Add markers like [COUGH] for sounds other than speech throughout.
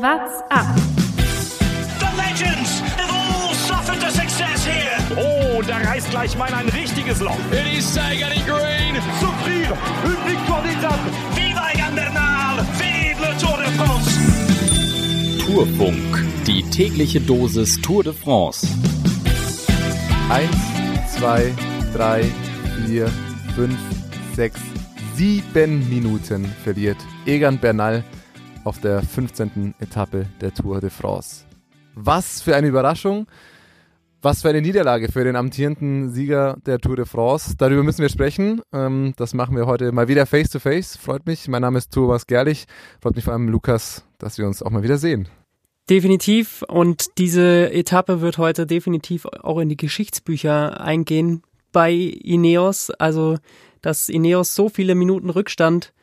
What's up? The legends have all suffered a success here. Oh, da reißt gleich mal ein richtiges Loch. It is Sagan green. Souffrir, une victoire d'étape. Viva Egan Bernal! Vive le Tour de France! Tourfunk, die tägliche Dosis Tour de France. Eins, zwei, drei, vier, fünf, sechs, sieben Minuten verliert Egan Bernal auf der 15. Etappe der Tour de France. Was für eine Überraschung. Was für eine Niederlage für den amtierenden Sieger der Tour de France. Darüber müssen wir sprechen. Ähm, das machen wir heute mal wieder face to face. Freut mich. Mein Name ist Thomas Gerlich. Freut mich vor allem, Lukas, dass wir uns auch mal wieder sehen. Definitiv. Und diese Etappe wird heute definitiv auch in die Geschichtsbücher eingehen bei Ineos. Also, dass Ineos so viele Minuten Rückstand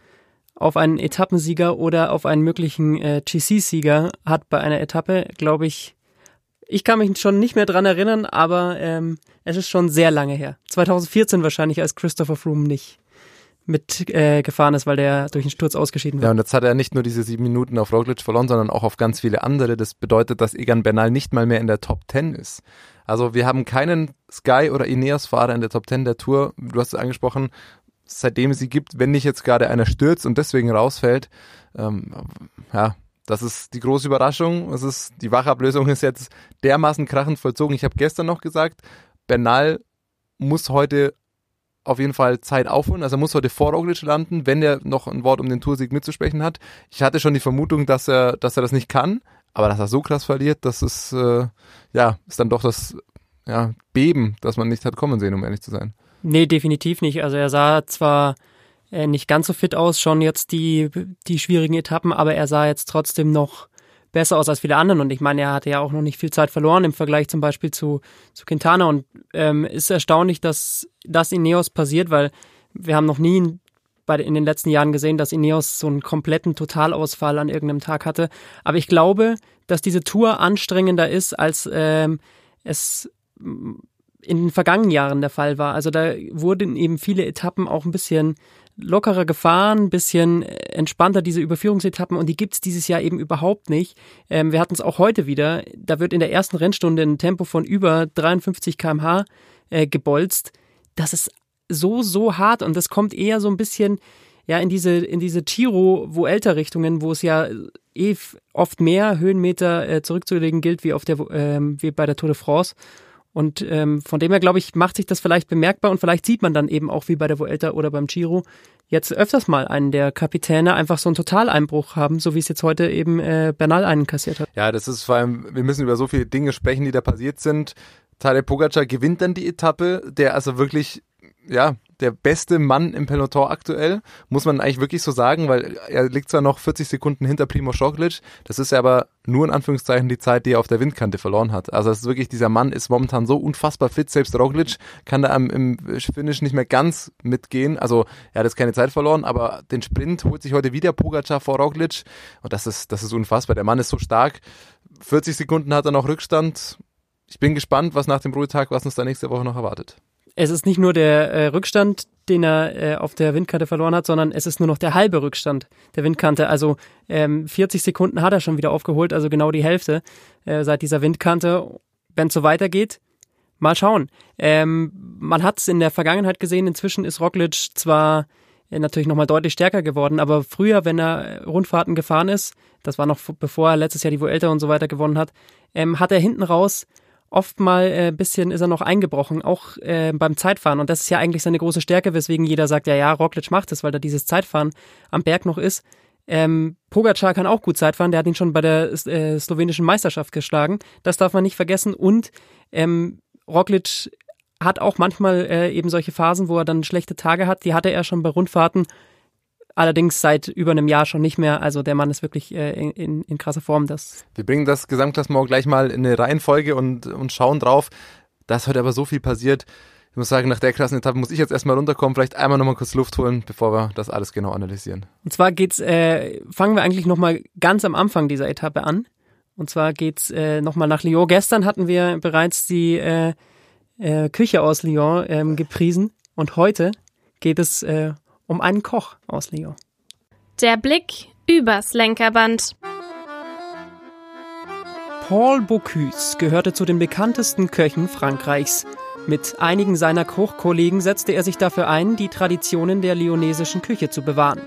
auf einen Etappensieger oder auf einen möglichen äh, GC-Sieger hat bei einer Etappe, glaube ich, ich kann mich schon nicht mehr dran erinnern, aber ähm, es ist schon sehr lange her. 2014 wahrscheinlich, als Christopher Froome nicht mit äh, gefahren ist, weil der durch den Sturz ausgeschieden war. Ja, und jetzt hat er nicht nur diese sieben Minuten auf Roglic verloren, sondern auch auf ganz viele andere. Das bedeutet, dass Egan Bernal nicht mal mehr in der Top 10 ist. Also wir haben keinen Sky- oder Ineos-Fahrer in der Top 10 der Tour. Du hast es angesprochen, seitdem es sie gibt, wenn nicht jetzt gerade einer stürzt und deswegen rausfällt. Ähm, ja, das ist die große Überraschung. Es ist, die Wachablösung ist jetzt dermaßen krachend vollzogen. Ich habe gestern noch gesagt, Bernal muss heute auf jeden Fall Zeit aufholen. Also er muss heute vor Roglic landen, wenn er noch ein Wort um den Toursieg mitzusprechen hat. Ich hatte schon die Vermutung, dass er, dass er das nicht kann, aber dass er so krass verliert, das ist äh, ja ist dann doch das ja, Beben, das man nicht hat kommen sehen, um ehrlich zu sein. Nee, definitiv nicht. Also er sah zwar äh, nicht ganz so fit aus, schon jetzt die, die schwierigen Etappen, aber er sah jetzt trotzdem noch besser aus als viele anderen. Und ich meine, er hatte ja auch noch nicht viel Zeit verloren im Vergleich zum Beispiel zu, zu Quintana. Und ähm, ist erstaunlich, dass das Ineos passiert, weil wir haben noch nie bei, in den letzten Jahren gesehen, dass Ineos so einen kompletten Totalausfall an irgendeinem Tag hatte. Aber ich glaube, dass diese Tour anstrengender ist, als ähm, es in den vergangenen Jahren der Fall war. Also da wurden eben viele Etappen auch ein bisschen lockerer gefahren, ein bisschen entspannter diese Überführungsetappen und die gibt's dieses Jahr eben überhaupt nicht. Ähm, wir hatten es auch heute wieder. Da wird in der ersten Rennstunde ein Tempo von über 53 km/h äh, gebolzt. Das ist so, so hart und das kommt eher so ein bisschen ja in diese, in diese Giro, wo es ja eh oft mehr Höhenmeter äh, zurückzulegen gilt, wie auf der, ähm, wie bei der Tour de France. Und ähm, von dem her, glaube ich, macht sich das vielleicht bemerkbar und vielleicht sieht man dann eben auch wie bei der Vuelta oder beim Giro jetzt öfters mal einen der Kapitäne einfach so einen Totaleinbruch haben, so wie es jetzt heute eben äh, Bernal einen kassiert hat. Ja, das ist vor allem, wir müssen über so viele Dinge sprechen, die da passiert sind. Tadej Pogacar gewinnt dann die Etappe, der also wirklich, ja, der beste Mann im Peloton aktuell, muss man eigentlich wirklich so sagen, weil er liegt zwar noch 40 Sekunden hinter Primo Roglic, das ist ja aber nur in Anführungszeichen die Zeit, die er auf der Windkante verloren hat. Also es ist wirklich, dieser Mann ist momentan so unfassbar fit, selbst Roglic kann da im, Finish nicht mehr ganz mitgehen, also er hat jetzt keine Zeit verloren, aber den Sprint holt sich heute wieder Pogacar vor Roglic und das ist, das ist unfassbar, der Mann ist so stark, 40 Sekunden hat er noch Rückstand, ich bin gespannt, was nach dem Ruhetag, was uns da nächste Woche noch erwartet es ist nicht nur der äh, Rückstand, den er äh, auf der Windkante verloren hat, sondern es ist nur noch der halbe Rückstand der Windkante. Also ähm, 40 Sekunden hat er schon wieder aufgeholt, also genau die Hälfte äh, seit dieser Windkante. Wenn es so weitergeht, mal schauen. Ähm, man hat es in der Vergangenheit gesehen, inzwischen ist Roglic zwar äh, natürlich nochmal deutlich stärker geworden, aber früher, wenn er Rundfahrten gefahren ist, das war noch bevor er letztes Jahr die Vuelta und so weiter gewonnen hat, ähm, hat er hinten raus oft mal ein äh, bisschen ist er noch eingebrochen, auch äh, beim Zeitfahren. Und das ist ja eigentlich seine große Stärke, weswegen jeder sagt, ja, ja, Roglic macht es, weil da dieses Zeitfahren am Berg noch ist. Ähm, Pogacar kann auch gut Zeitfahren, der hat ihn schon bei der äh, slowenischen Meisterschaft geschlagen. Das darf man nicht vergessen. Und ähm, Roglic hat auch manchmal äh, eben solche Phasen, wo er dann schlechte Tage hat. Die hatte er schon bei Rundfahrten Allerdings seit über einem Jahr schon nicht mehr. Also der Mann ist wirklich äh, in, in, in krasser Form. Das Wir bringen das Gesamtklassement gleich mal in eine Reihenfolge und, und schauen drauf. Da ist heute aber so viel passiert. Ich muss sagen, nach der krassen Etappe muss ich jetzt erstmal runterkommen, vielleicht einmal nochmal kurz Luft holen, bevor wir das alles genau analysieren. Und zwar geht's, äh, fangen wir eigentlich nochmal ganz am Anfang dieser Etappe an. Und zwar geht's äh, nochmal nach Lyon. Gestern hatten wir bereits die äh, äh, Küche aus Lyon ähm, gepriesen. Und heute geht es äh, um einen Koch aus Lyon. Der Blick übers Lenkerband. Paul Bocuse gehörte zu den bekanntesten Köchen Frankreichs. Mit einigen seiner Kochkollegen setzte er sich dafür ein, die Traditionen der lyonesischen Küche zu bewahren.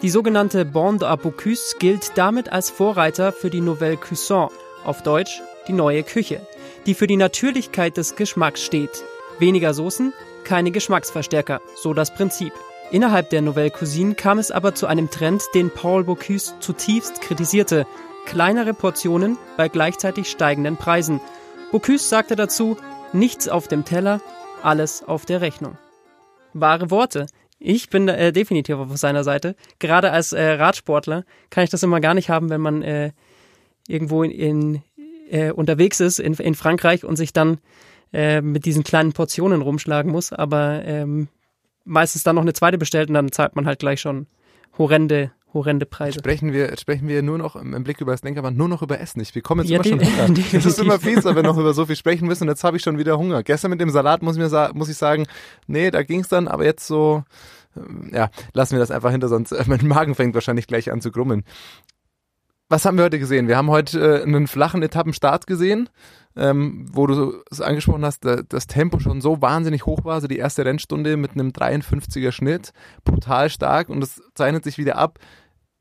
Die sogenannte Bande à Bocuse gilt damit als Vorreiter für die Nouvelle Cuisson, auf Deutsch die neue Küche, die für die Natürlichkeit des Geschmacks steht. Weniger Soßen, keine Geschmacksverstärker, so das Prinzip. Innerhalb der Nouvelle Cuisine kam es aber zu einem Trend, den Paul Bocuse zutiefst kritisierte. Kleinere Portionen bei gleichzeitig steigenden Preisen. Bocuse sagte dazu, nichts auf dem Teller, alles auf der Rechnung. Wahre Worte. Ich bin äh, definitiv auf seiner Seite. Gerade als äh, Radsportler kann ich das immer gar nicht haben, wenn man äh, irgendwo in, in äh, unterwegs ist in, in Frankreich und sich dann äh, mit diesen kleinen Portionen rumschlagen muss, aber ähm, meistens dann noch eine zweite bestellt und dann zahlt man halt gleich schon horrende horrende Preise. Sprechen wir, sprechen wir nur noch im Blick über das Lenkerband nur noch über Essen. Wir kommen jetzt ja, immer schon Hunger. [LAUGHS] Es ist immer fies, wenn wir noch über so viel sprechen müssen und jetzt habe ich schon wieder Hunger. Gestern mit dem Salat muss, mir muss ich sagen, nee, da ging es dann, aber jetzt so, ähm, ja, lassen wir das einfach hinter, sonst äh, mein Magen fängt wahrscheinlich gleich an zu grummeln. Was haben wir heute gesehen? Wir haben heute äh, einen flachen Etappenstart gesehen ähm, wo du es angesprochen hast, da, das Tempo schon so wahnsinnig hoch war. Also die erste Rennstunde mit einem 53er Schnitt, brutal stark und es zeichnet sich wieder ab.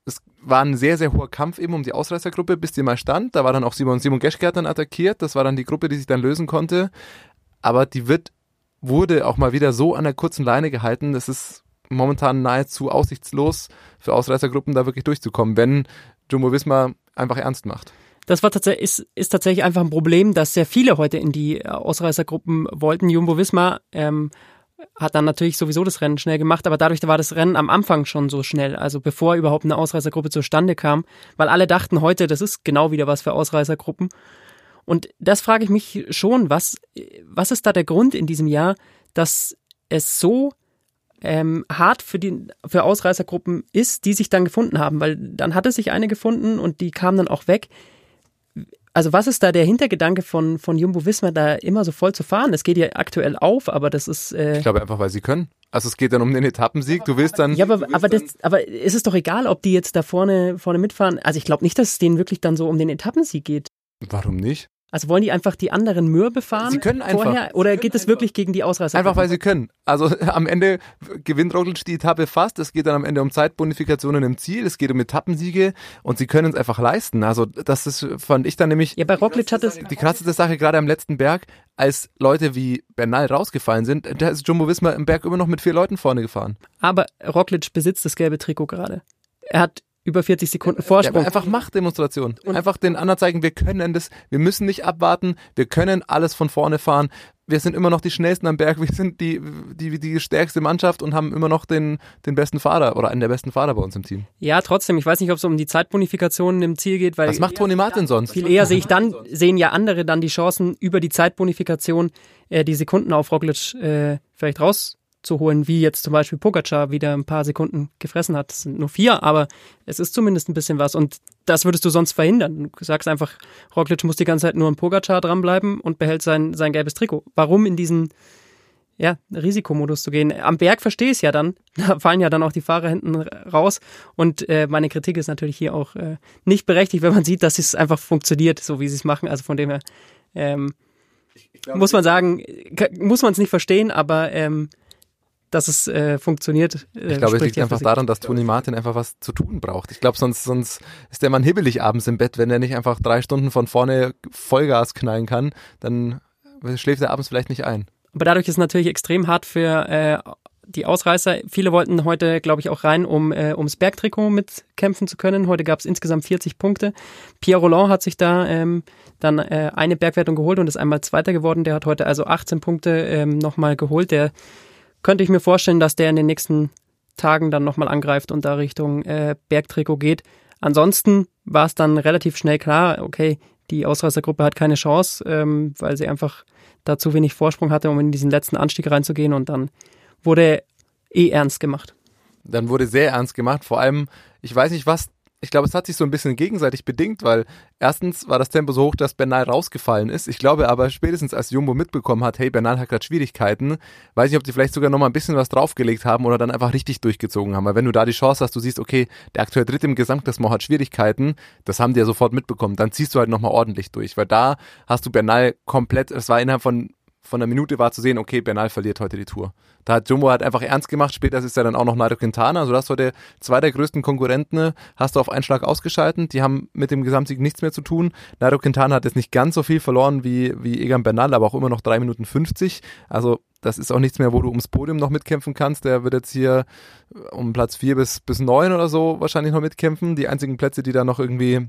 Es war ein sehr, sehr hoher Kampf eben um die Ausreißergruppe, bis die mal stand. Da war dann auch Simon, Simon Geschke dann attackiert. Das war dann die Gruppe, die sich dann lösen konnte. Aber die wird, wurde auch mal wieder so an der kurzen Leine gehalten. Das ist momentan nahezu aussichtslos für Ausreißergruppen da wirklich durchzukommen, wenn Jumbo Visma einfach ernst macht. Das war tatsächlich, ist, ist tatsächlich einfach ein Problem, dass sehr viele heute in die äh, Ausreißergruppen wollten. Jumbo Visma ähm, hat dann natürlich sowieso das Rennen schnell gemacht, aber dadurch war das Rennen am Anfang schon so schnell, also bevor überhaupt eine Ausreißergruppe zustande kam, weil alle dachten heute, das ist genau wieder was für Ausreißergruppen. Und das frage ich mich schon, was, was ist da der Grund in diesem Jahr, dass es so ähm, hart für die für Ausreißergruppen ist, die sich dann gefunden haben, weil dann hatte sich eine gefunden und die kam dann auch weg. Also was ist da der Hintergedanke von, von Jumbo Wismar, da immer so voll zu fahren? Es geht ja aktuell auf, aber das ist. Äh ich glaube einfach, weil sie können. Also es geht dann um den Etappensieg. Du willst dann. Ja, aber, aber, das, aber ist es doch egal, ob die jetzt da vorne, vorne mitfahren. Also ich glaube nicht, dass es denen wirklich dann so um den Etappensieg geht. Warum nicht? Also wollen die einfach die anderen Mürbe fahren? Sie können einfach. Vorher, oder geht es wirklich gegen die Ausreißer? Einfach weil sie können. Also [LAUGHS] am Ende gewinnt Roglic die Etappe fast. Es geht dann am Ende um Zeitbonifikationen im Ziel. Es geht um Etappensiege und sie können es einfach leisten. Also das ist, fand ich dann nämlich. Ja, bei Roglic hat es. Die krasseste Sache gerade am letzten Berg, als Leute wie Bernal rausgefallen sind, da ist Jumbo Wismar im Berg immer noch mit vier Leuten vorne gefahren. Aber Roglic besitzt das gelbe Trikot gerade. Er hat über 40 Sekunden Vorsprung. Ja, einfach Machtdemonstration. Und einfach den anderen zeigen, wir können das, wir müssen nicht abwarten, wir können alles von vorne fahren. Wir sind immer noch die schnellsten am Berg, wir sind die, die, die stärkste Mannschaft und haben immer noch den, den besten Fahrer oder einen der besten Fahrer bei uns im Team. Ja, trotzdem, ich weiß nicht, ob es um die Zeitbonifikationen im Ziel geht, weil. Was macht Toni Martin sonst? Viel eher sehe ich dann, sehen ja andere dann die Chancen über die Zeitbonifikation, äh, die Sekunden auf Roglic äh, vielleicht raus zu holen, wie jetzt zum Beispiel Pogacar wieder ein paar Sekunden gefressen hat. Es sind nur vier, aber es ist zumindest ein bisschen was. Und das würdest du sonst verhindern. Du sagst einfach, Roglic muss die ganze Zeit nur am Pogacar dranbleiben und behält sein, sein gelbes Trikot. Warum in diesen ja, Risikomodus zu gehen. Am Berg verstehe ich es ja dann. [LAUGHS] Da fallen ja dann auch die Fahrer hinten raus. Und äh, meine Kritik ist natürlich hier auch äh, nicht berechtigt, wenn man sieht, dass es einfach funktioniert, so wie sie es machen. Also von dem her ähm, glaube, muss man sagen, muss man es nicht verstehen, aber ähm, dass es äh, funktioniert. Äh, ich glaube, es liegt einfach daran, dass Toni Martin einfach was zu tun braucht. Ich glaube, sonst, sonst ist der Mann hibbelig abends im Bett, wenn er nicht einfach drei Stunden von vorne Vollgas knallen kann, dann schläft er abends vielleicht nicht ein. Aber dadurch ist es natürlich extrem hart für äh, die Ausreißer. Viele wollten heute, glaube ich, auch rein, um äh, ums Bergtrikot mitkämpfen zu können. Heute gab es insgesamt 40 Punkte. Pierre Roland hat sich da ähm, dann äh, eine Bergwertung geholt und ist einmal Zweiter geworden. Der hat heute also 18 Punkte ähm, nochmal geholt. Der könnte ich mir vorstellen, dass der in den nächsten Tagen dann nochmal angreift und da Richtung äh, Bergtrikot geht. Ansonsten war es dann relativ schnell klar, okay, die Ausreißergruppe hat keine Chance, ähm, weil sie einfach da zu wenig Vorsprung hatte, um in diesen letzten Anstieg reinzugehen und dann wurde eh ernst gemacht. Dann wurde sehr ernst gemacht, vor allem, ich weiß nicht, was ich glaube, es hat sich so ein bisschen gegenseitig bedingt, weil erstens war das Tempo so hoch, dass Bernal rausgefallen ist. Ich glaube aber spätestens als Jumbo mitbekommen hat, hey, Bernal hat gerade Schwierigkeiten, weiß nicht, ob die vielleicht sogar noch mal ein bisschen was draufgelegt haben oder dann einfach richtig durchgezogen haben. Weil wenn du da die Chance hast, du siehst, okay, der aktuell dritte im Gesamtklassement hat Schwierigkeiten, das haben die ja sofort mitbekommen, dann ziehst du halt noch mal ordentlich durch, weil da hast du Bernal komplett, es war innerhalb von von einer Minute war zu sehen, okay, Bernal verliert heute die Tour. Da hat Jumbo halt einfach ernst gemacht. Später ist ja dann auch noch Nairo Quintana. Also das war der zwei der größten Konkurrenten. Hast du auf einen Schlag ausgeschalten. Die haben mit dem Gesamtsieg nichts mehr zu tun. Nairo Quintana hat jetzt nicht ganz so viel verloren wie, wie Egan Bernal, aber auch immer noch drei Minuten 50. Also das ist auch nichts mehr, wo du ums Podium noch mitkämpfen kannst. Der wird jetzt hier um Platz vier bis, bis neun oder so wahrscheinlich noch mitkämpfen. Die einzigen Plätze, die da noch irgendwie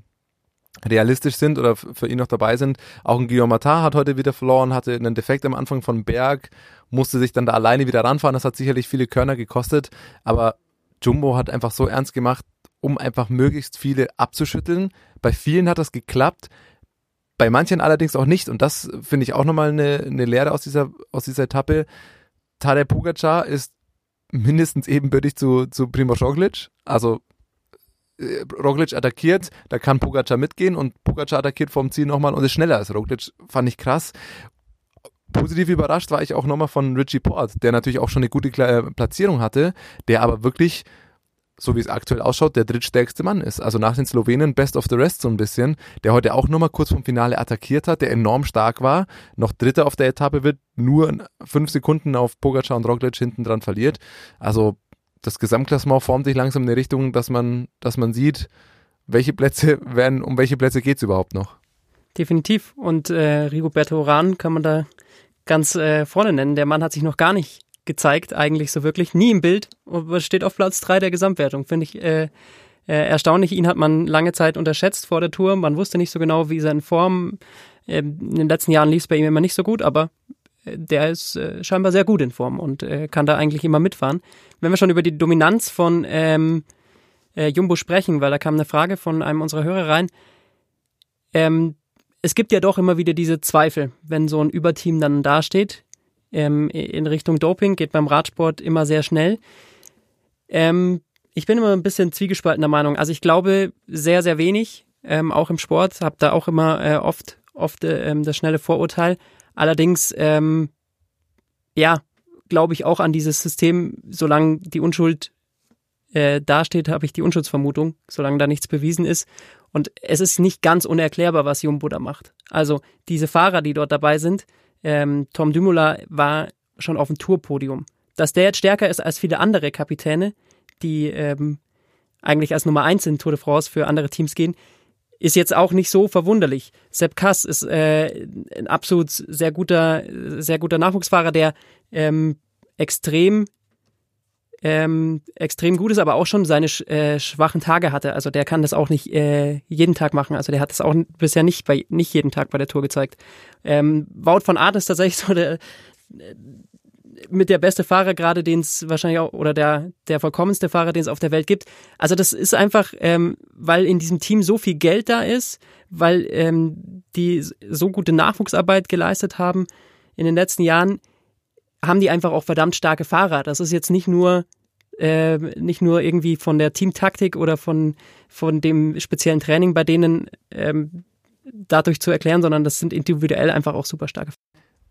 realistisch sind oder für ihn noch dabei sind. Auch ein Guillaume Matar hat heute wieder verloren, hatte einen Defekt am Anfang von Berg, musste sich dann da alleine wieder ranfahren. Das hat sicherlich viele Körner gekostet, aber Jumbo hat einfach so ernst gemacht, um einfach möglichst viele abzuschütteln. Bei vielen hat das geklappt, bei manchen allerdings auch nicht. Und das finde ich auch nochmal eine, eine Lehre aus dieser, aus dieser Etappe. Tadej Pogacar ist mindestens ebenbürtig zu, zu Primoz Roglic. Also äh, Roglic attackiert, da kann Pogacar mitgehen und Pogacar attackiert vom Ziel nochmal und ist schneller als Roglic. Fand ich krass. Positiv überrascht war ich auch nochmal von Richie Port, der natürlich auch schon eine gute Platzierung hatte, der aber wirklich, so wie es aktuell ausschaut, der drittstärkste Mann ist. Also nach den Slowenen Best of the Rest so ein bisschen, der heute auch nochmal kurz vom Finale attackiert hat, der enorm stark war, noch Dritter auf der Etappe wird, nur fünf Sekunden auf Pogacar und Roglic hinten dran verliert. Also das Gesamtklassement formt sich langsam in die Richtung, dass man, dass man sieht, welche Plätze [LAUGHS] werden, um welche Plätze geht es überhaupt noch. Definitiv. Und äh, Rigoberto Oran kann man da ganz äh, vorne nennen. Der Mann hat sich noch gar nicht gezeigt, eigentlich so wirklich. Nie im Bild. Und steht auf Platz 3 der Gesamtwertung. Finde ich äh, äh, erstaunlich. Ihn hat man lange Zeit unterschätzt vor der Tour. Man wusste nicht so genau, wie seine Form. Ähm, in den letzten Jahren lief es bei ihm immer nicht so gut, aber der ist äh, scheinbar sehr gut in Form und äh, kann da eigentlich immer mitfahren. Wenn wir schon über die Dominanz von ähm, äh, Jumbo sprechen, weil da kam eine Frage von einem unserer Hörer rein. Ähm, es gibt ja doch immer wieder diese Zweifel, wenn so ein Überteam dann dasteht. Ähm, in Richtung Doping geht beim Radsport immer sehr schnell. Ähm, ich bin immer ein bisschen zwiegespaltener Meinung. Also ich glaube sehr, sehr wenig, ähm, auch im Sport, habe da auch immer äh, oft, oft äh, ähm, das schnelle Vorurteil. Allerdings, ähm, ja, glaube ich auch an dieses System, solange die Unschuld äh, dasteht, habe ich die Unschuldsvermutung, solange da nichts bewiesen ist. Und es ist nicht ganz unerklärbar, was Jumbo da macht. Also diese Fahrer, die dort dabei sind, ähm, Tom Dumoulin war schon auf dem Tourpodium. Dass der jetzt stärker ist als viele andere Kapitäne, die ähm, eigentlich als Nummer eins in Tour de France für andere Teams gehen, ist jetzt auch nicht so verwunderlich. Sepp Kass ist äh, ein absolut sehr guter, sehr guter Nachwuchsfahrer, der ähm, extrem ähm, extrem gut ist, aber auch schon seine äh, schwachen Tage hatte. Also der kann das auch nicht äh, jeden Tag machen. Also der hat das auch bisher nicht bei nicht jeden Tag bei der Tour gezeigt. Ähm, Wout von Art ist tatsächlich so der mit der beste Fahrer gerade, den es wahrscheinlich auch, oder der, der vollkommenste Fahrer, den es auf der Welt gibt. Also das ist einfach, ähm, weil in diesem Team so viel Geld da ist, weil ähm, die so gute Nachwuchsarbeit geleistet haben in den letzten Jahren, haben die einfach auch verdammt starke Fahrer. Das ist jetzt nicht nur äh, nicht nur irgendwie von der Teamtaktik oder von, von dem speziellen Training bei denen ähm, dadurch zu erklären, sondern das sind individuell einfach auch super starke Fahrer.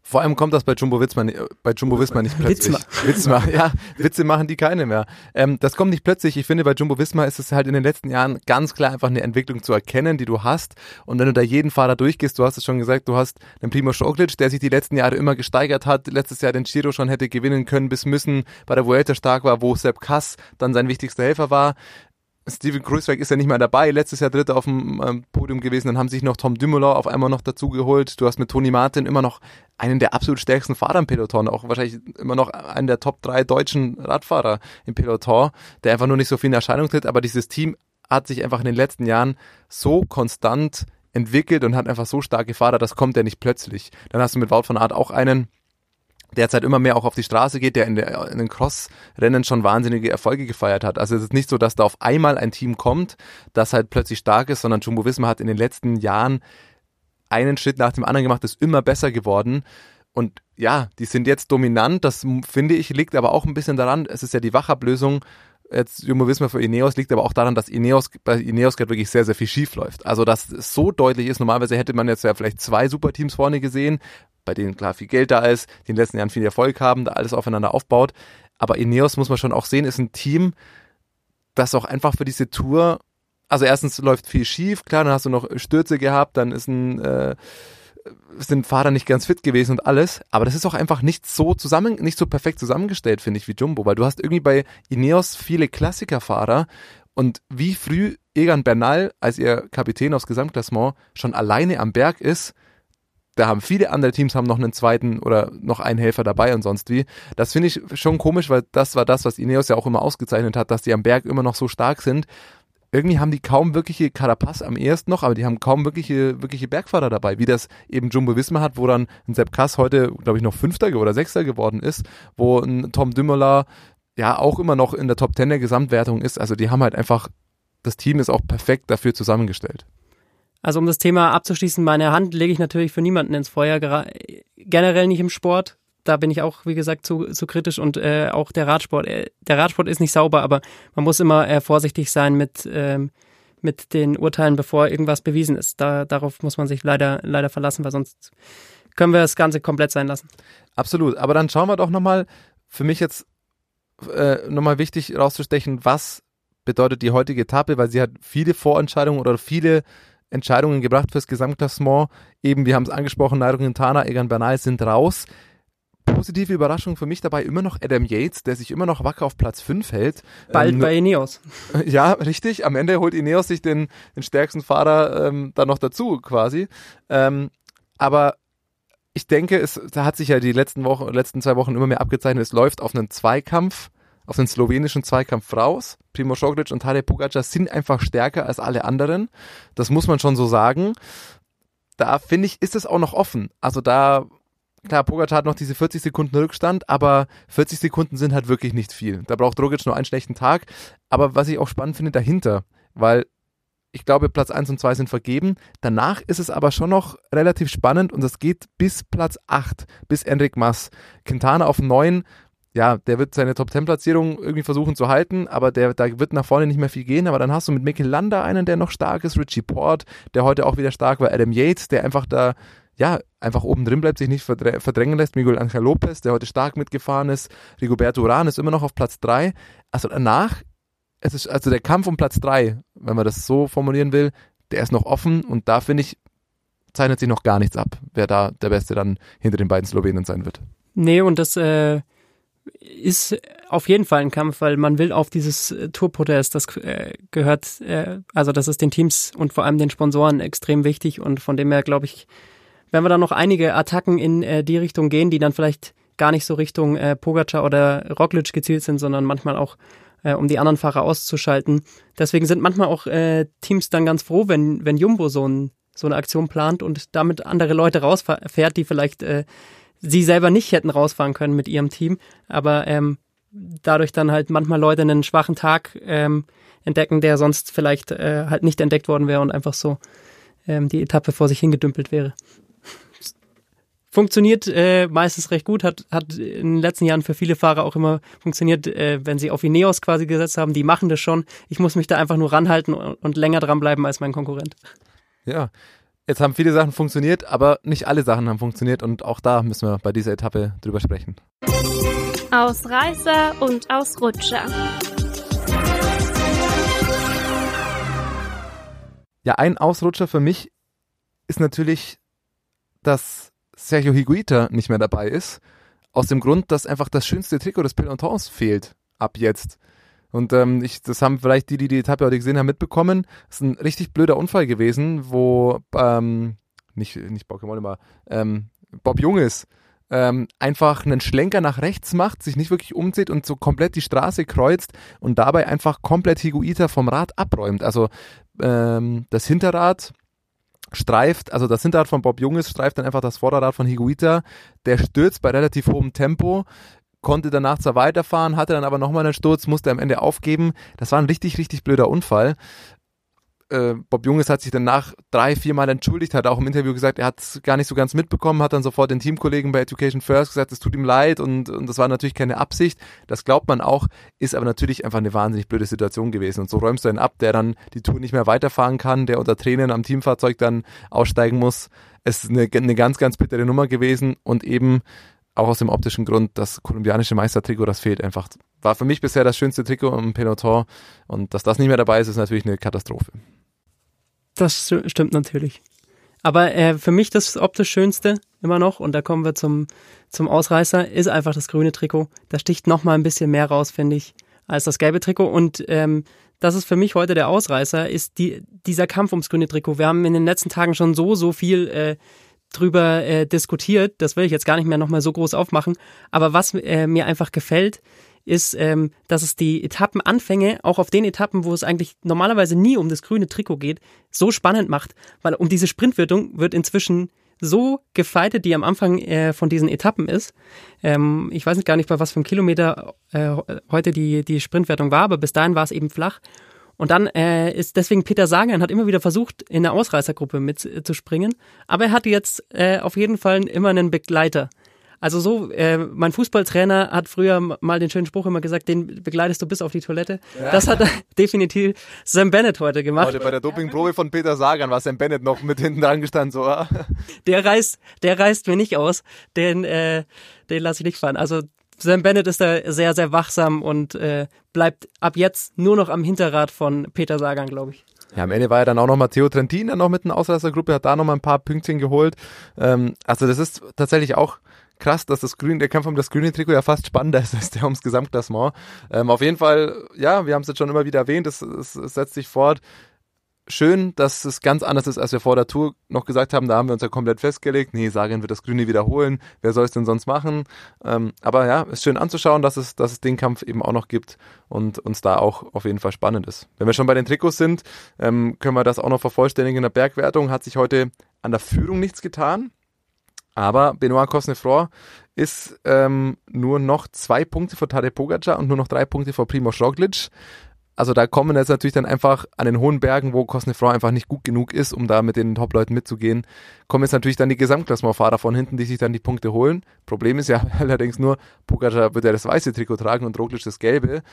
Vor allem kommt das bei Jumbo Visma, bei Jumbo Visma nicht plötzlich. Witzma. Witzma, ja, Witze machen die keine mehr. Ähm, das kommt nicht plötzlich. Ich finde, bei Jumbo Visma ist es halt in den letzten Jahren ganz klar einfach eine Entwicklung zu erkennen, die du hast. Und wenn du da jeden Fahrer durchgehst, du hast es schon gesagt, du hast einen Primo Roglic, der sich die letzten Jahre immer gesteigert hat, letztes Jahr den Giro schon hätte gewinnen können bis müssen, bei der Vuelta stark war, wo Sepp Kass dann sein wichtigster Helfer war. Steven Kruiswijk ist ja nicht mehr dabei, letztes Jahr Dritter auf dem ähm, Podium gewesen, dann haben sich noch Tom Dumoulin auf einmal noch dazu geholt. Du hast mit Toni Martin immer noch einen der absolut stärksten Fahrer im Peloton, auch wahrscheinlich immer noch einen der Top drei deutschen Radfahrer im Peloton, der einfach nur nicht so viel in Erscheinung tritt, aber dieses Team hat sich einfach in den letzten Jahren so konstant entwickelt und hat einfach so starke Fahrer, das kommt ja nicht plötzlich. Dann hast du mit Wout von Art auch einen, derzeit immer mehr auch auf die Straße geht, der in, der, in den Cross-Rennen schon wahnsinnige Erfolge gefeiert hat. Also es ist nicht so, dass da auf einmal ein Team kommt, das halt plötzlich stark ist, sondern Jumbo Visma hat in den letzten Jahren einen Schritt nach dem anderen gemacht, ist immer besser geworden. Und ja, die sind jetzt dominant. Das finde ich liegt aber auch ein bisschen daran, es ist ja die Wachablösung jetzt Jumbo Visma für Ineos liegt aber auch daran, dass Ineos bei Ineos gerade wirklich sehr, sehr viel schief läuft. Also, dass es so deutlich ist. Normalerweise hätte man jetzt ja vielleicht zwei Superteams vorne gesehen, bei denen klar viel Geld da ist, die in den letzten Jahren viel Erfolg haben, da alles aufeinander aufbaut. Aber Ineos muss man schon auch sehen, ist ein Team, das auch einfach für diese Tour, also erstens läuft viel schief, klar, dann hast du noch Stürze gehabt, dann ist ein, äh, sind Fahrer nicht ganz fit gewesen und alles, aber das ist auch einfach nicht so zusammen, nicht so perfekt zusammengestellt, finde ich, wie Jumbo, weil du hast irgendwie bei Ineos viele Klassikerfahrer und wie früh Egan Bernal als ihr Kapitän aufs Gesamtklassement schon alleine am Berg ist, da haben viele andere Teams haben noch einen zweiten oder noch einen Helfer dabei und sonst wie. Das finde ich schon komisch, weil das war das, was Ineos ja auch immer ausgezeichnet hat, dass die am Berg immer noch so stark sind. Irgendwie haben die kaum wirkliche Carapaz am ersten noch, aber die haben kaum wirkliche, wirkliche Bergfahrer dabei, wie das eben Jumbo Wismar hat, wo dann ein Sepp Kass heute, glaube ich, noch Fünfter oder Sechster geworden ist, wo ein Tom Dümmerler ja auch immer noch in der Top Ten der Gesamtwertung ist. Also die haben halt einfach, das Team ist auch perfekt dafür zusammengestellt. Also um das Thema abzuschließen, meine Hand lege ich natürlich für niemanden ins Feuer, generell nicht im Sport. Da bin ich auch, wie gesagt, zu, zu kritisch und äh, auch der Radsport. Äh, der Radsport ist nicht sauber, aber man muss immer äh, vorsichtig sein mit, ähm, mit den Urteilen, bevor irgendwas bewiesen ist. Da, darauf muss man sich leider, leider verlassen, weil sonst können wir das Ganze komplett sein lassen. Absolut. Aber dann schauen wir doch nochmal, für mich jetzt äh, nochmal wichtig rauszustechen, was bedeutet die heutige Etappe, weil sie hat viele Vorentscheidungen oder viele Entscheidungen gebracht fürs Gesamtklassement. Eben, wir haben es angesprochen, Nairo Quintana, Egan Bernal sind raus. Positive Überraschung für mich dabei immer noch Adam Yates, der sich immer noch wacker auf Platz 5 hält. Bald ähm, bei Ineos. [LAUGHS] Ja, richtig. Am Ende holt Ineos sich den, den stärksten Fahrer ähm, dann noch dazu, quasi. Ähm, aber ich denke, es da hat sich ja die letzten Wochen, letzten zwei Wochen immer mehr abgezeichnet. Es läuft auf einen Zweikampf auf den slowenischen Zweikampf raus. Primo Roglic und Tadej Pogacar sind einfach stärker als alle anderen. Das muss man schon so sagen. Da finde ich, ist es auch noch offen. Also da, klar, Pogacar hat noch diese 40 Sekunden Rückstand, aber 40 Sekunden sind halt wirklich nicht viel. Da braucht Roglic nur einen schlechten Tag. Aber was ich auch spannend finde dahinter, weil ich glaube, Platz 1 und 2 sind vergeben. Danach ist es aber schon noch relativ spannend und es geht bis Platz 8, bis Enric Mas. Quintana auf 9 ja, der wird seine Top-10-Platzierung irgendwie versuchen zu halten, aber der, da wird nach vorne nicht mehr viel gehen. Aber dann hast du mit Mikel Landa einen, der noch stark ist, Richie Port, der heute auch wieder stark war, Adam Yates, der einfach da, ja, einfach oben drin bleibt, sich nicht verdrängen lässt, Miguel Angel Lopez, der heute stark mitgefahren ist, Rigoberto Uran ist immer noch auf Platz 3. Also danach, es ist, also der Kampf um Platz 3, wenn man das so formulieren will, der ist noch offen und da finde ich, zeichnet sich noch gar nichts ab, wer da der Beste dann hinter den beiden Slowenen sein wird. Nee, und das, äh ist auf jeden Fall ein Kampf, weil man will auf dieses äh, Tourprotest, das äh, gehört, äh, also das ist den Teams und vor allem den Sponsoren extrem wichtig und von dem her glaube ich, wenn wir da noch einige Attacken in die Richtung gehen, die dann vielleicht gar nicht so Richtung Pogacar oder Roglic gezielt sind, sondern manchmal auch um die anderen Fahrer auszuschalten. Deswegen sind manchmal auch Teams dann ganz froh, wenn, wenn Jumbo so, ein, so eine Aktion plant und damit andere Leute rausfährt, die vielleicht äh, sie selber nicht hätten rausfahren können mit ihrem Team, aber ähm, dadurch dann halt manchmal Leute einen schwachen Tag ähm, entdecken, der sonst vielleicht äh, halt nicht entdeckt worden wäre und einfach so ähm, die Etappe vor sich hingedümpelt wäre. Funktioniert äh, meistens recht gut, hat, hat in den letzten Jahren für viele Fahrer auch immer funktioniert, äh, wenn sie auf Ineos quasi gesetzt haben, die machen das schon. Ich muss mich da einfach nur ranhalten und, und länger dranbleiben als mein Konkurrent. Ja, Jetzt haben viele Sachen funktioniert, aber nicht alle Sachen haben funktioniert und auch da müssen wir bei dieser Etappe drüber sprechen. Ausreißer und Ausrutscher. Ja, ein Ausrutscher für mich ist natürlich, dass Sergio Higuita nicht mehr dabei ist. Aus dem Grund, dass einfach das schönste Trikot des Pelotons fehlt ab jetzt. Und ähm, ich, das haben vielleicht die, die die Etappe heute gesehen haben, mitbekommen. Das ist ein richtig blöder Unfall gewesen, wo ähm, nicht nicht Pokémon immer ähm, Bob Junges ähm, einfach einen Schlenker nach rechts macht, sich nicht wirklich umzieht und so komplett die Straße kreuzt und dabei einfach komplett Higuita vom Rad abräumt. Also ähm, das Hinterrad streift, also das Hinterrad von Bob Junges streift dann einfach das Vorderrad von Higuita. Der stürzt bei relativ hohem Tempo, konnte danach zwar weiterfahren, hatte dann aber nochmal einen Sturz, musste am Ende aufgeben. Das war ein richtig, richtig blöder Unfall. äh, Bob Junges hat sich danach drei, viermal entschuldigt, hat auch im Interview gesagt, er hat es gar nicht so ganz mitbekommen, hat dann sofort den Teamkollegen bei Education First gesagt, es tut ihm leid und, und das war natürlich keine Absicht. Das glaubt man auch, ist aber natürlich einfach eine wahnsinnig blöde Situation gewesen. Und so räumst du einen ab, der dann die Tour nicht mehr weiterfahren kann, der unter Tränen am Teamfahrzeug dann aussteigen muss. Es ist eine, eine ganz, ganz bittere Nummer gewesen und eben auch aus dem optischen Grund, das kolumbianische Meistertrikot, das fehlt einfach. War für mich bisher das schönste Trikot im Peloton und dass das nicht mehr dabei ist, ist natürlich eine Katastrophe. Das stimmt natürlich. Aber äh, für mich das optisch Schönste immer noch, und da kommen wir zum, zum Ausreißer, ist einfach das grüne Trikot. Da sticht noch mal ein bisschen mehr raus, finde ich, als das gelbe Trikot. Und ähm, das ist für mich heute der Ausreißer, ist die, dieser Kampf ums grüne Trikot. Wir haben in den letzten Tagen schon so, so viel äh, drüber äh, diskutiert. Das will ich jetzt gar nicht mehr nochmal so groß aufmachen. Aber was äh, mir einfach gefällt, ist, ähm, dass es die Etappenanfänge, auch auf den Etappen, wo es eigentlich normalerweise nie um das grüne Trikot geht, so spannend macht. Weil um diese Sprintwertung wird inzwischen so gefeitet, die am Anfang äh, von diesen Etappen ist. Ähm, ich weiß nicht gar nicht, bei was für einem Kilometer äh, heute die, die Sprintwertung war, aber bis dahin war es eben flach. Und dann äh, ist deswegen Peter Sagan hat immer wieder versucht, in der Ausreißergruppe mitzuspringen, aber er hatte jetzt äh, auf jeden Fall immer einen Begleiter. Also so, äh, mein Fußballtrainer hat früher mal den schönen Spruch immer gesagt, den begleitest du bis auf die Toilette. Ja. Das hat [LAUGHS] definitiv Sam Bennett heute gemacht. Heute bei der Dopingprobe von Peter Sagan war Sam Bennett noch mit hinten dran gestanden, so. Ah. Der reißt, der reißt mir nicht aus, den, äh, den lasse ich nicht fahren. Also Sam Bennett ist da sehr, sehr wachsam und äh, bleibt ab jetzt nur noch am Hinterrad von Peter Sagan, glaube ich. Ja, am Ende war ja dann auch noch Matteo Trentin dann noch mit einer Ausreißergruppe, hat da noch mal ein paar Pünktchen geholt. Ähm, also das ist tatsächlich auch krass, dass das Grün, der Kampf um das grüne Trikot ja fast spannender [LAUGHS] ist als der ums Gesamtklassement. Ähm, auf jeden Fall, ja, wir haben es jetzt schon immer wieder erwähnt, es, es, es setzt sich fort schön, dass es ganz anders ist, als wir vor der Tour noch gesagt haben. Da haben wir uns ja komplett festgelegt. Nee, Sagen wird das Grüne wiederholen. Wer soll es denn sonst machen? Ähm, aber ja, ist schön anzuschauen, dass es, dass es den Kampf eben auch noch gibt und uns da auch auf jeden Fall spannend ist. Wenn wir schon bei den Trikots sind, ähm, können wir das auch noch vervollständigen in der Bergwertung. Hat sich heute an der Führung nichts getan. Aber Benoit Cosnefroy ist ähm, nur noch zwei Punkte vor Tadej Pogacar und nur noch drei Punkte vor Primoz Roglic. Also da kommen jetzt natürlich dann einfach an den hohen Bergen, wo Cosnefroy einfach nicht gut genug ist, um da mit den Top-Leuten mitzugehen, kommen jetzt natürlich dann die Gesamtklassementfahrer von hinten, die sich dann die Punkte holen. Problem ist ja [LAUGHS] allerdings nur, Pogacar wird ja das weiße Trikot tragen und Roglic das gelbe.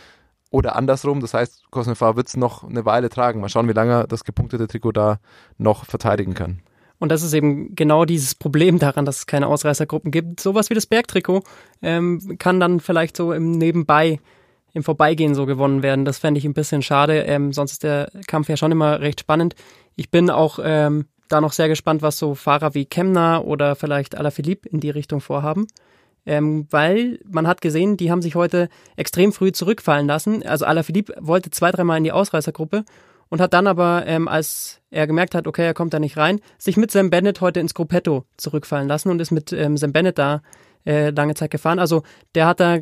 Oder andersrum, das heißt, Cosnefroy wird es noch eine Weile tragen. Mal schauen, wie lange er das gepunktete Trikot da noch verteidigen kann. Und das ist eben genau dieses Problem daran, dass es keine Ausreißergruppen gibt. Sowas wie das Bergtrikot ähm, kann dann vielleicht so im Nebenbei im Vorbeigehen so gewonnen werden. Das fände ich ein bisschen schade. Ähm, sonst ist der Kampf ja schon immer recht spannend. Ich bin auch ähm, da noch sehr gespannt, was so Fahrer wie Kemner oder vielleicht Alaphilippe in die Richtung vorhaben. Ähm, weil man hat gesehen, die haben sich heute extrem früh zurückfallen lassen. Also Alaphilippe wollte zwei, dreimal in die Ausreißergruppe und hat dann aber, ähm, als er gemerkt hat, okay, er kommt da nicht rein, sich mit Sam Bennett heute ins Gruppetto zurückfallen lassen und ist mit ähm, Sam Bennett da äh, lange Zeit gefahren. Also der hat da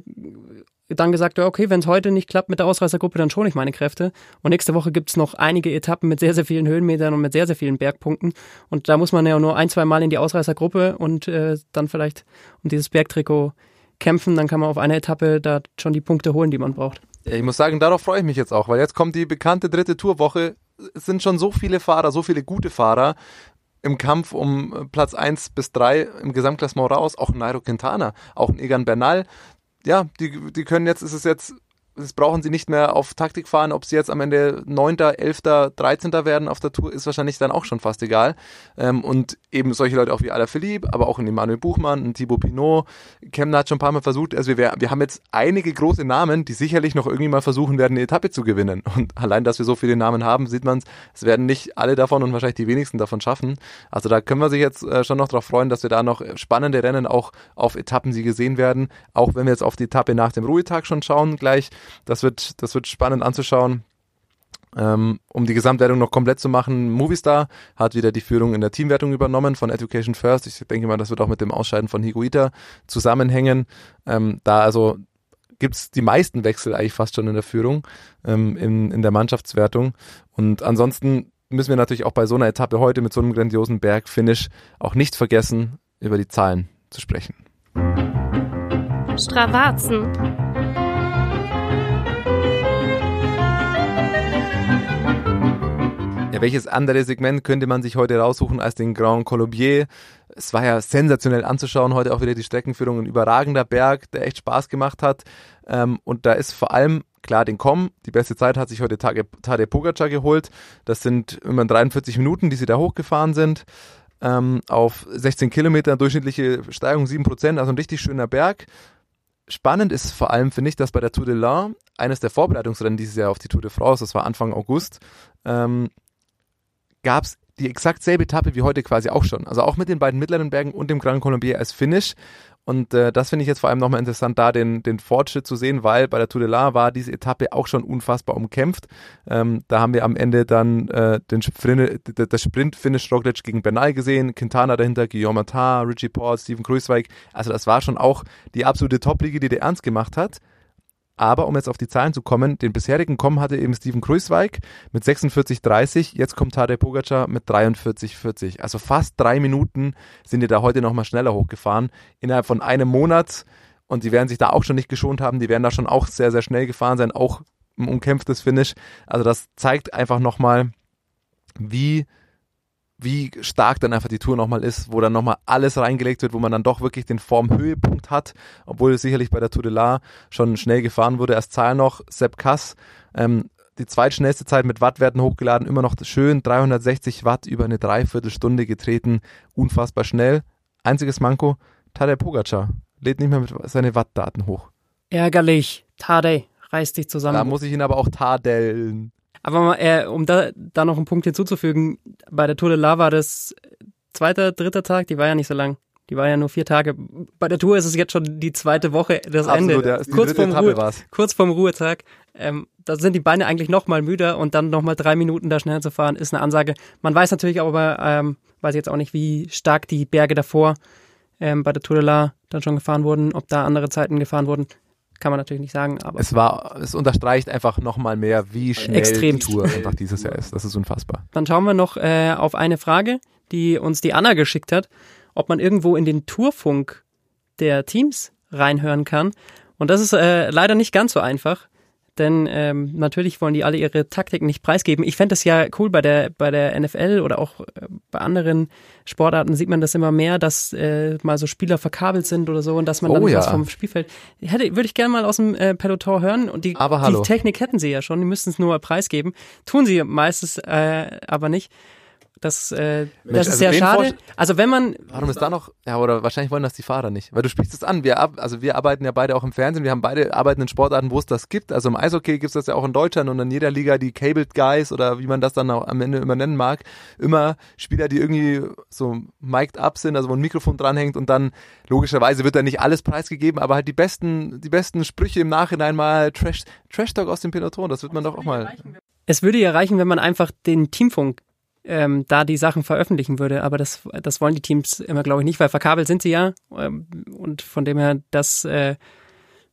dann gesagt, okay, wenn es heute nicht klappt mit der Ausreißergruppe, dann schone ich meine Kräfte. Und nächste Woche gibt es noch einige Etappen mit sehr, sehr vielen Höhenmetern und mit sehr, sehr vielen Bergpunkten. Und da muss man ja nur ein, zwei Mal in die Ausreißergruppe und äh, dann vielleicht um dieses Bergtrikot kämpfen. Dann kann man auf einer Etappe da schon die Punkte holen, die man braucht. Ich muss sagen, darauf freue ich mich jetzt auch, weil jetzt kommt die bekannte dritte Tourwoche. Es sind schon so viele Fahrer, so viele gute Fahrer im Kampf um Platz 1 bis 3 im Gesamtklassement raus, auch Nairo Quintana, auch Egan Bernal, ja, die, die können jetzt, ist es jetzt das brauchen sie nicht mehr auf Taktik fahren. Ob sie jetzt am Ende 9., 11., 13. werden auf der Tour, ist wahrscheinlich dann auch schon fast egal. Ähm, und eben solche Leute auch wie Alaphilippe, aber auch ein Emmanuel Buchmann, ein Thibaut Pinot. Kemner hat schon ein paar Mal versucht. Also wir, wir haben jetzt einige große Namen, die sicherlich noch irgendwie mal versuchen werden, eine Etappe zu gewinnen. Und allein, dass wir so viele Namen haben, sieht man es. Es werden nicht alle davon und wahrscheinlich die wenigsten davon schaffen. Also da können wir sich jetzt äh, schon noch darauf freuen, dass wir da noch spannende Rennen auch auf Etappen sie gesehen werden. Auch wenn wir jetzt auf die Etappe nach dem Ruhetag schon schauen gleich. Das wird, das wird spannend anzuschauen. Ähm, um die Gesamtwertung noch komplett zu machen, Movistar hat wieder die Führung in der Teamwertung übernommen von Education First. Ich denke mal, das wird auch mit dem Ausscheiden von Higuita zusammenhängen. Ähm, da also gibt's die meisten Wechsel eigentlich fast schon in der Führung, ähm, in, in der Mannschaftswertung. Und ansonsten müssen wir natürlich auch bei so einer Etappe heute mit so einem grandiosen Bergfinish auch nicht vergessen, über die Zahlen zu sprechen. Stravazen. Welches andere Segment könnte man sich heute raussuchen als den Grand Colombier? Es war ja sensationell anzuschauen, heute auch wieder die Streckenführung, ein überragender Berg, der echt Spaß gemacht hat. Ähm, und da ist vor allem klar den Com. Die beste Zeit hat sich heute Tadej Pogacar geholt. Das sind immer 43 Minuten, die sie da hochgefahren sind. Ähm, auf 16 Kilometer, durchschnittliche Steigung 7%, also ein richtig schöner Berg. Spannend ist vor allem, finde ich, dass bei der Tour de l'Ain, eines der Vorbereitungsrennen dieses Jahr auf die Tour de France, das war Anfang August, ähm, gab es die exakt selbe Etappe wie heute quasi auch schon. Also auch mit den beiden mittleren Bergen und dem Grand Colombier als Finish. Und äh, das finde ich jetzt vor allem nochmal interessant, da den, den Fortschritt zu sehen, weil bei der Tour de la war diese Etappe auch schon unfassbar umkämpft. Ähm, da haben wir am Ende dann äh, den Sprint, das Sprint-Finish Roglic gegen Bernal gesehen, Quintana dahinter, Guillaume Martin, Richie Paul, Steven Kruiswijk. Also das war schon auch die absolute Top-Liga, die der ernst gemacht hat. Aber um jetzt auf die Zahlen zu kommen, den bisherigen Kommen hatte eben Steven Kruiswijk mit 46,30. Jetzt kommt Tadej Pogacar mit 43,40. Also fast drei Minuten sind die da heute nochmal schneller hochgefahren. Innerhalb von einem Monat. Und die werden sich da auch schon nicht geschont haben. Die werden da schon auch sehr, sehr schnell gefahren sein. Auch ein umkämpftes Finish. Also das zeigt einfach nochmal, wie wie stark dann einfach die Tour nochmal ist, wo dann nochmal alles reingelegt wird, wo man dann doch wirklich den Formhöhepunkt hat, obwohl es sicherlich bei der Tour de La schon schnell gefahren wurde. Erst Zahl noch, Sepp Kass, ähm, die zweitschnellste Zeit mit Wattwerten hochgeladen, immer noch schön, 360 Watt über eine Dreiviertelstunde getreten, unfassbar schnell. Einziges Manko, Tadej Pogacar lädt nicht mehr mit seine Wattdaten hoch. Ärgerlich, Tadej, reiß dich zusammen. Da muss ich ihn aber auch tadeln. Aber äh, um da, da noch einen Punkt hinzuzufügen, bei der Tour de La war das zweiter, dritter Tag, die war ja nicht so lang. Die war ja nur vier Tage. Bei der Tour ist es jetzt schon die zweite Woche, das Absolut, Ende. Ja, kurz, vorm Ruhe, kurz vorm Ruhetag. Ähm, da sind die Beine eigentlich noch mal müder und dann noch mal drei Minuten da schneller zu fahren, ist eine Ansage. Man weiß natürlich aber ähm, weiß jetzt auch nicht, wie stark die Berge davor ähm, bei der Tour de La dann schon gefahren wurden, ob da andere Zeiten gefahren wurden kann man natürlich nicht sagen, aber. Es war, es unterstreicht einfach nochmal mehr, wie schnell extrem die Tour einfach dieses Jahr ist. Das ist unfassbar. Dann schauen wir noch äh, auf eine Frage, die uns die Anna geschickt hat, ob man irgendwo in den Tourfunk der Teams reinhören kann. Und das ist äh, leider nicht ganz so einfach denn ähm, natürlich wollen die alle ihre Taktiken nicht preisgeben. Ich fände das ja cool bei der bei der NFL oder auch äh, bei anderen Sportarten sieht man das immer mehr, dass äh, mal so Spieler verkabelt sind oder so und dass man dann oh, ja. was vom Spielfeld hätte würde ich gerne mal aus dem äh, Peloton hören und die, die Technik hätten sie ja schon, die müssten es nur mal preisgeben, tun sie meistens äh, aber nicht. Das, äh, Mensch, das ist also sehr schade. Also wenn man. Warum ist da noch? Ja, oder wahrscheinlich wollen das die Fahrer nicht. Weil du sprichst es an. Wir ab, also wir arbeiten ja beide auch im Fernsehen. Wir haben beide arbeiten in Sportarten, wo es das gibt. Also im Eishockey gibt es das ja auch in Deutschland und in jeder Liga die Cabled Guys oder wie man das dann auch am Ende immer nennen mag. Immer Spieler, die irgendwie so mic'd up sind, also wo ein Mikrofon dranhängt und dann logischerweise wird da nicht alles preisgegeben, aber halt die besten, die besten Sprüche im Nachhinein mal Trash, Trash Talk aus dem Peloton. Das wird man doch auch mal. Es würde ja reichen, wenn man einfach den Teamfunk ähm, da die Sachen veröffentlichen würde. Aber das, das wollen die Teams immer, glaube ich, nicht, weil verkabelt sind sie ja. Ähm, und von dem her, das äh,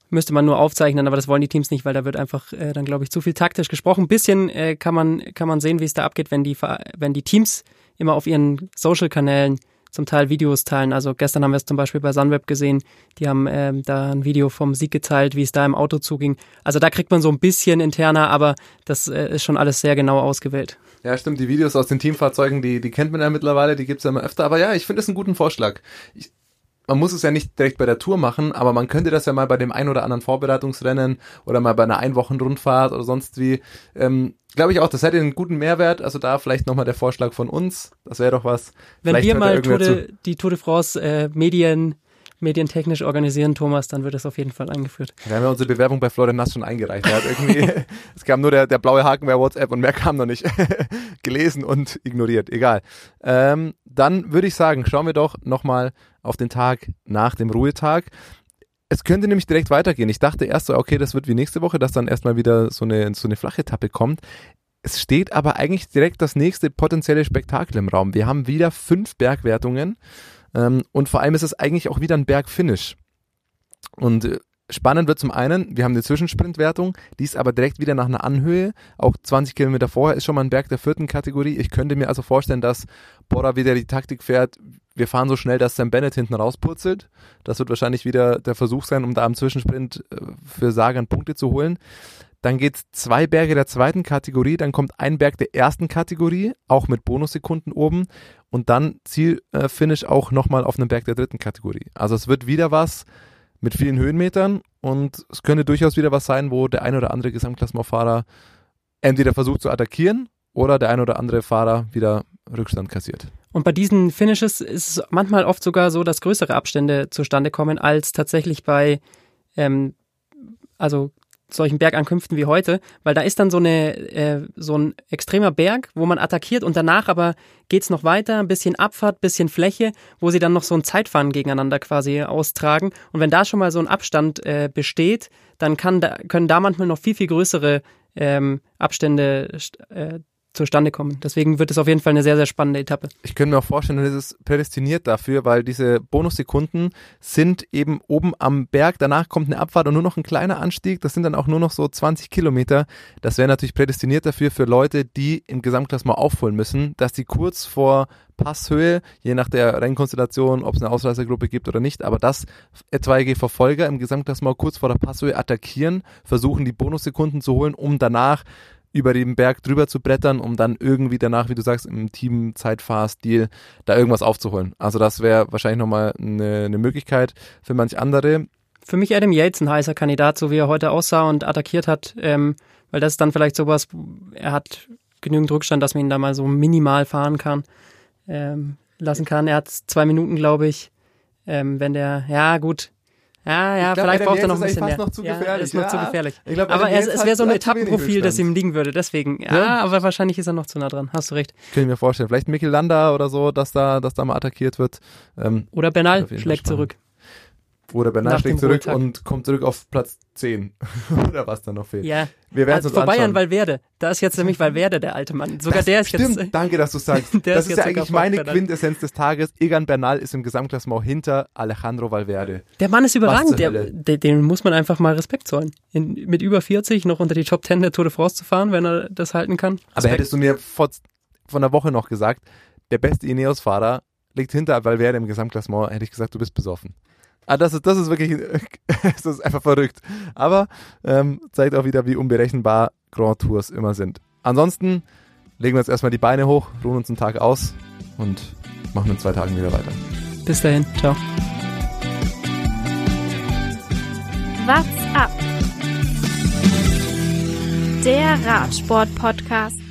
müsste man nur aufzeichnen, aber das wollen die Teams nicht, weil da wird einfach äh, dann, glaube ich, zu viel taktisch gesprochen. Ein bisschen äh, kann, man, kann man sehen, wie es da abgeht, wenn die, wenn die Teams immer auf ihren Social-Kanälen zum Teil Videos teilen. Also gestern haben wir es zum Beispiel bei Sunweb gesehen, die haben ähm, da ein Video vom Sieg geteilt, wie es da im Auto zuging. Also da kriegt man so ein bisschen interner, aber das äh, ist schon alles sehr genau ausgewählt. Ja, stimmt. Die Videos aus den Teamfahrzeugen, die, die kennt man ja mittlerweile, die gibt's ja immer öfter. Aber ja, ich finde es einen guten Vorschlag. Ich, man muss es ja nicht direkt bei der Tour machen, aber man könnte das ja mal bei dem ein oder anderen Vorbereitungsrennen oder mal bei einer Einwochenrundfahrt oder sonst wie. Ähm, Glaube ich auch, das hätte einen guten Mehrwert. Also da vielleicht nochmal der Vorschlag von uns. Das wäre doch was. Wenn vielleicht wir mal Tour de, die Tour de France äh, Medien medientechnisch organisieren, Thomas, dann wird das auf jeden Fall eingeführt. Wir haben ja unsere Bewerbung bei Florian Nass schon eingereicht. Er [LAUGHS] es kam nur der, der blaue Haken bei WhatsApp und mehr kam noch nicht. [LAUGHS] Gelesen und ignoriert. Egal. Ähm, dann würde ich sagen, schauen wir doch nochmal auf den Tag nach dem Ruhetag. Es könnte nämlich direkt weitergehen. Ich dachte erst so, okay, das wird wie nächste Woche, dass dann erstmal wieder so eine, so eine flache Etappe kommt. Es steht aber eigentlich direkt das nächste potenzielle Spektakel im Raum. Wir haben wieder fünf Bergwertungen ähm, und vor allem ist es eigentlich auch wieder ein Bergfinish. Und äh, spannend wird zum einen, wir haben eine Zwischensprintwertung, die ist aber direkt wieder nach einer Anhöhe. Auch 20 Kilometer vorher ist schon mal ein Berg der vierten Kategorie. Ich könnte mir also vorstellen, dass Bora wieder die Taktik fährt, wir fahren so schnell, dass Sam Bennett hinten rauspurzelt. Das wird wahrscheinlich wieder der Versuch sein, um da am Zwischensprint äh, für Sagan Punkte zu holen. Dann geht's zwei Berge der zweiten Kategorie, dann kommt ein Berg der ersten Kategorie, auch mit Bonussekunden oben und dann Zielfinish auch nochmal auf einem Berg der dritten Kategorie. Also es wird wieder was mit vielen Höhenmetern und es könnte durchaus wieder was sein, wo der ein oder andere Gesamtklassementfahrer entweder versucht zu attackieren oder der ein oder andere Fahrer wieder Rückstand kassiert. Und bei diesen Finishes ist es manchmal oft sogar so, dass größere Abstände zustande kommen als tatsächlich bei ähm, also solchen Bergankünften wie heute, weil da ist dann so eine äh, so ein extremer Berg, wo man attackiert und danach aber geht's noch weiter, ein bisschen Abfahrt, bisschen Fläche, wo sie dann noch so ein Zeitfahren gegeneinander quasi austragen. Und wenn da schon mal so ein Abstand äh, besteht, dann kann da, können da manchmal noch viel viel größere ähm, Abstände äh, zustande kommen. Deswegen wird es auf jeden Fall eine sehr, sehr spannende Etappe. Ich könnte mir auch vorstellen, das ist prädestiniert dafür, weil diese Bonussekunden sind eben oben am Berg, danach kommt eine Abfahrt und nur noch ein kleiner Anstieg, das sind dann auch nur noch so 20 Kilometer. Das wäre natürlich prädestiniert dafür für Leute, die im Gesamtklassement aufholen müssen, dass die kurz vor Passhöhe, je nach der Rennkonstellation, ob es eine Ausreißergruppe gibt oder nicht, aber dass etwaige Verfolger im Gesamtklassement kurz vor der Passhöhe attackieren, versuchen die Bonussekunden zu holen, um danach über den Berg drüber zu brettern, um dann irgendwie danach, wie du sagst, im Team-Zeitfahrstil da irgendwas aufzuholen. Also das wäre wahrscheinlich nochmal eine, eine Möglichkeit für manch andere. Für mich Adam Yates ein heißer Kandidat, so wie er heute aussah und attackiert hat, ähm, weil das ist dann vielleicht sowas, er hat genügend Rückstand, dass man ihn da mal so minimal fahren kann, ähm, lassen kann. Er hat zwei Minuten, glaube ich. Ähm, wenn der, ja gut, ja, ja, glaub, vielleicht braucht er noch ein bisschen mehr. Noch zu gefährlich. Ja, ist noch ja. zu gefährlich. Glaub, aber es, es wäre so ein Etappenprofil, das ihm liegen würde. Deswegen, ja, Ja. aber wahrscheinlich ist er noch zu nah dran. Hast du recht. Kann ich mir vorstellen. Vielleicht Mikel Landa oder so, dass da, dass da mal attackiert wird. Ähm, Oder Bernal schlägt zurück. oder Bernal Nach schlägt zurück Ruhetag. und kommt zurück auf Platz 10. [LAUGHS] oder was da noch fehlt. Ja. Wir werden Also uns vorbei anschauen. an Valverde. Da ist jetzt nämlich Valverde der alte Mann. Sogar der ist Stimmt, jetzt. danke, dass du sagst. [LAUGHS] Der das ist ist, ja eigentlich meine. Quintessenz des Tages. Egan Bernal ist im Gesamtklassement hinter Alejandro Valverde. Der Mann ist überragend. Der, der, dem muss man einfach mal Respekt zollen. In, mit über 40 noch unter die Top 10 der Tour de France zu fahren, wenn er das halten kann. Aber Respekt. hättest du mir vor, vor einer Woche noch gesagt, der beste Ineos-Fahrer liegt hinter Valverde im Gesamtklassement, hätte ich gesagt, du bist besoffen. Ah, das ist, das ist wirklich, [LAUGHS] das ist einfach verrückt. Aber ähm, zeigt auch wieder, wie unberechenbar Grand Tours immer sind. Ansonsten legen wir jetzt erstmal die Beine hoch, ruhen uns einen Tag aus und machen in zwei Tagen wieder weiter. Bis dahin. Ciao. What's up? Der Radsport-Podcast.